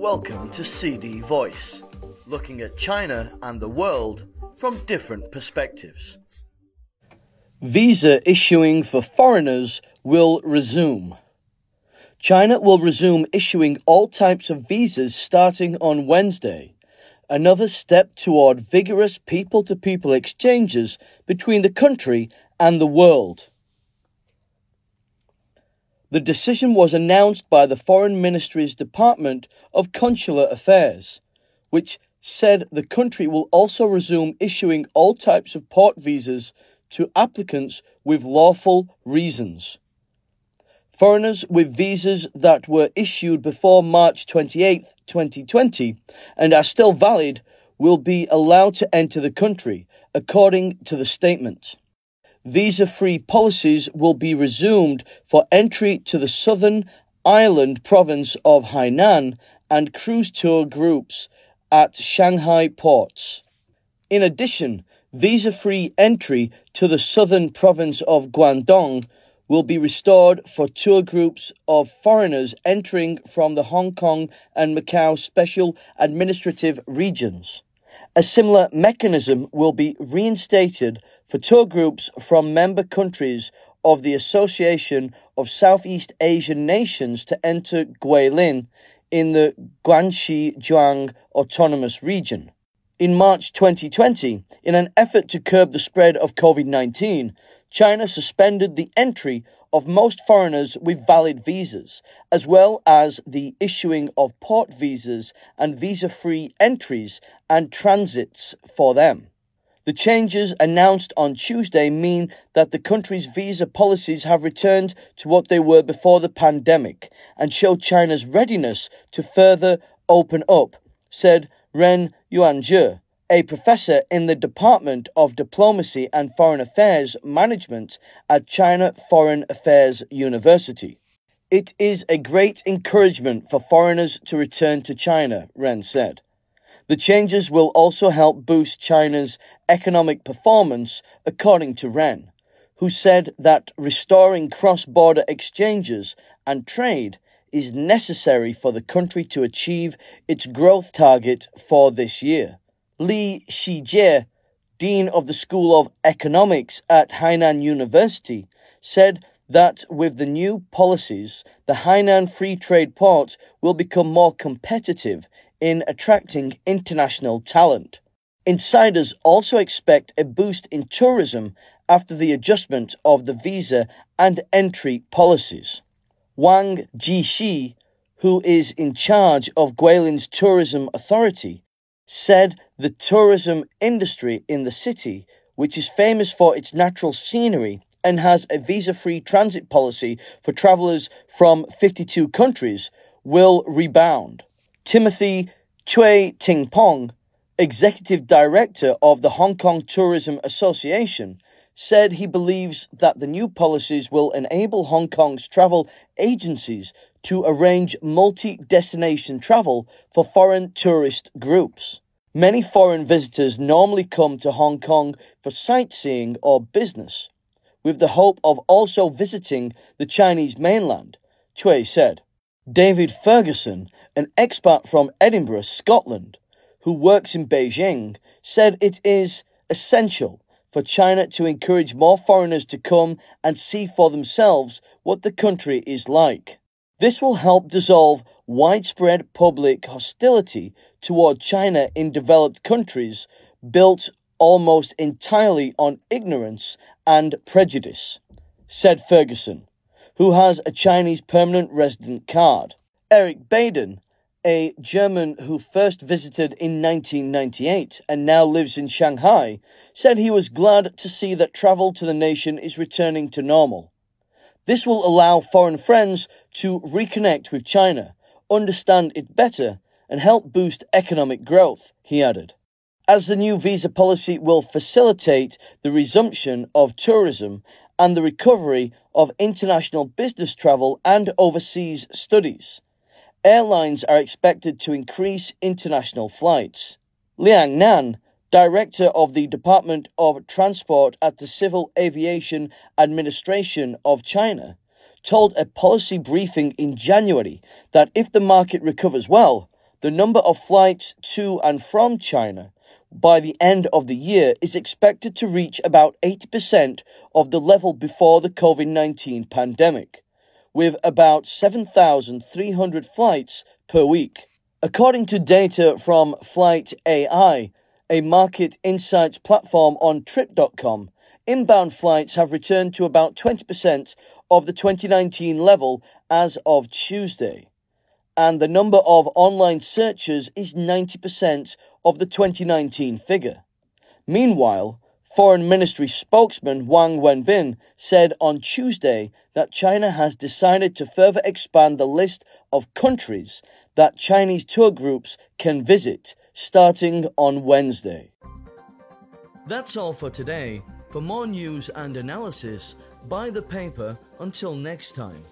Welcome to CD Voice, looking at China and the world from different perspectives. Visa issuing for foreigners will resume. China will resume issuing all types of visas starting on Wednesday, another step toward vigorous people to people exchanges between the country and the world. The decision was announced by the Foreign Ministry's Department of Consular Affairs, which said the country will also resume issuing all types of port visas to applicants with lawful reasons. Foreigners with visas that were issued before March 28, 2020, and are still valid will be allowed to enter the country, according to the statement visa free policies will be resumed for entry to the southern island province of Hainan and cruise tour groups at Shanghai ports. In addition, visa free entry to the southern province of Guangdong will be restored for tour groups of foreigners entering from the Hong Kong and Macao special administrative regions. A similar mechanism will be reinstated for tour groups from member countries of the Association of Southeast Asian Nations to enter Guilin in the Guangxi Zhuang Autonomous Region. In March 2020, in an effort to curb the spread of COVID 19, China suspended the entry of most foreigners with valid visas, as well as the issuing of port visas and visa free entries and transits for them. The changes announced on Tuesday mean that the country's visa policies have returned to what they were before the pandemic and show China's readiness to further open up, said Ren Yuanzhe, a professor in the Department of Diplomacy and Foreign Affairs Management at China Foreign Affairs University. It is a great encouragement for foreigners to return to China, Ren said. The changes will also help boost China's economic performance, according to Ren, who said that restoring cross border exchanges and trade is necessary for the country to achieve its growth target for this year. Li Shijie, Dean of the School of Economics at Hainan University, said that with the new policies, the Hainan Free Trade Port will become more competitive in attracting international talent. Insiders also expect a boost in tourism after the adjustment of the visa and entry policies. Wang Jishi, who is in charge of Guilin's tourism authority, said the tourism industry in the city, which is famous for its natural scenery and has a visa free transit policy for travellers from 52 countries, will rebound. Timothy Chui Tingpong, executive director of the Hong Kong Tourism Association, said he believes that the new policies will enable Hong Kong's travel agencies to arrange multi destination travel for foreign tourist groups. Many foreign visitors normally come to Hong Kong for sightseeing or business, with the hope of also visiting the Chinese mainland, Chui said. David Ferguson, an expert from Edinburgh, Scotland, who works in Beijing, said it is essential for China to encourage more foreigners to come and see for themselves what the country is like. This will help dissolve widespread public hostility toward China in developed countries built almost entirely on ignorance and prejudice, said Ferguson, who has a Chinese permanent resident card. Eric Baden, a German who first visited in 1998 and now lives in Shanghai, said he was glad to see that travel to the nation is returning to normal. This will allow foreign friends to reconnect with China, understand it better, and help boost economic growth, he added. As the new visa policy will facilitate the resumption of tourism and the recovery of international business travel and overseas studies, airlines are expected to increase international flights. Liang Nan, director of the Department of Transport at the Civil Aviation Administration of China, told a policy briefing in January that if the market recovers well, the number of flights to and from China by the end of the year is expected to reach about 80% of the level before the COVID 19 pandemic, with about 7,300 flights per week. According to data from Flight AI, a market insights platform on Trip.com, inbound flights have returned to about 20% of the 2019 level as of Tuesday and the number of online searches is 90% of the 2019 figure. Meanwhile, Foreign Ministry spokesman Wang Wenbin said on Tuesday that China has decided to further expand the list of countries that Chinese tour groups can visit starting on Wednesday. That's all for today. For more news and analysis, buy the paper until next time.